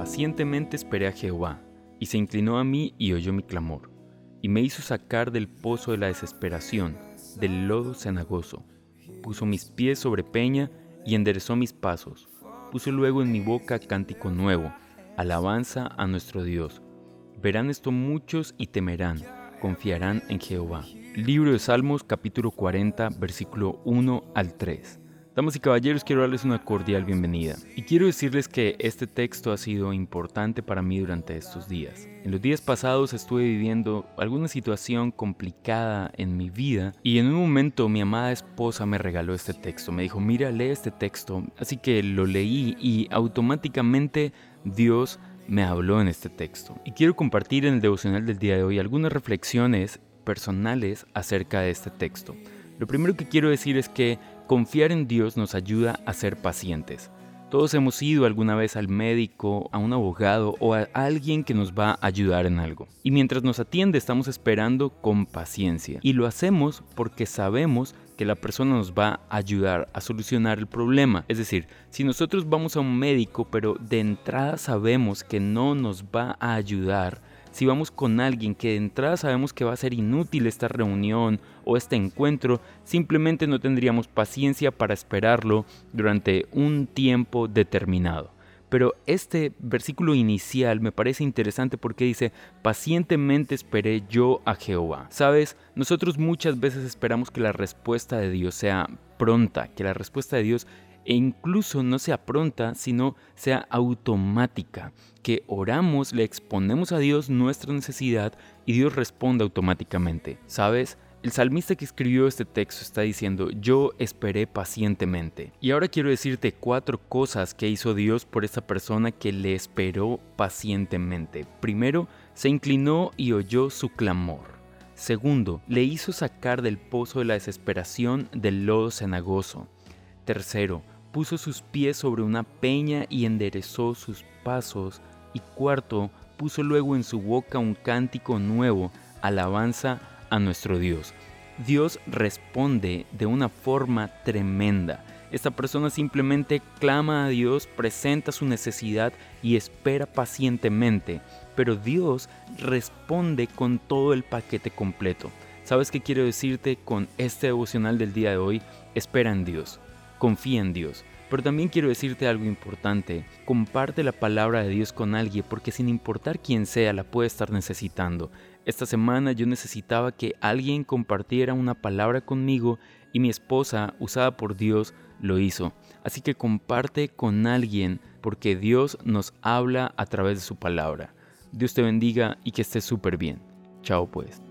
Pacientemente esperé a Jehová, y se inclinó a mí y oyó mi clamor, y me hizo sacar del pozo de la desesperación, del lodo cenagoso. Puso mis pies sobre peña y enderezó mis pasos. Puso luego en mi boca cántico nuevo, alabanza a nuestro Dios. Verán esto muchos y temerán, confiarán en Jehová. Libro de Salmos capítulo 40 versículo 1 al 3. Damas y caballeros, quiero darles una cordial bienvenida. Y quiero decirles que este texto ha sido importante para mí durante estos días. En los días pasados estuve viviendo alguna situación complicada en mi vida y en un momento mi amada esposa me regaló este texto. Me dijo, mira, lee este texto. Así que lo leí y automáticamente Dios me habló en este texto. Y quiero compartir en el devocional del día de hoy algunas reflexiones personales acerca de este texto. Lo primero que quiero decir es que confiar en Dios nos ayuda a ser pacientes. Todos hemos ido alguna vez al médico, a un abogado o a alguien que nos va a ayudar en algo. Y mientras nos atiende estamos esperando con paciencia. Y lo hacemos porque sabemos que la persona nos va a ayudar a solucionar el problema. Es decir, si nosotros vamos a un médico pero de entrada sabemos que no nos va a ayudar, si vamos con alguien que de entrada sabemos que va a ser inútil esta reunión o este encuentro, simplemente no tendríamos paciencia para esperarlo durante un tiempo determinado. Pero este versículo inicial me parece interesante porque dice, pacientemente esperé yo a Jehová. Sabes, nosotros muchas veces esperamos que la respuesta de Dios sea pronta, que la respuesta de Dios e incluso no sea pronta, sino sea automática, que oramos, le exponemos a Dios nuestra necesidad y Dios responde automáticamente. ¿Sabes? El salmista que escribió este texto está diciendo, yo esperé pacientemente. Y ahora quiero decirte cuatro cosas que hizo Dios por esta persona que le esperó pacientemente. Primero, se inclinó y oyó su clamor. Segundo, le hizo sacar del pozo de la desesperación del lodo cenagoso. Tercero, puso sus pies sobre una peña y enderezó sus pasos. Y cuarto, puso luego en su boca un cántico nuevo, alabanza a nuestro Dios. Dios responde de una forma tremenda. Esta persona simplemente clama a Dios, presenta su necesidad y espera pacientemente. Pero Dios responde con todo el paquete completo. ¿Sabes qué quiero decirte con este devocional del día de hoy? Espera en Dios confía en Dios. Pero también quiero decirte algo importante, comparte la palabra de Dios con alguien porque sin importar quién sea la puede estar necesitando. Esta semana yo necesitaba que alguien compartiera una palabra conmigo y mi esposa, usada por Dios, lo hizo. Así que comparte con alguien porque Dios nos habla a través de su palabra. Dios te bendiga y que estés súper bien. Chao pues.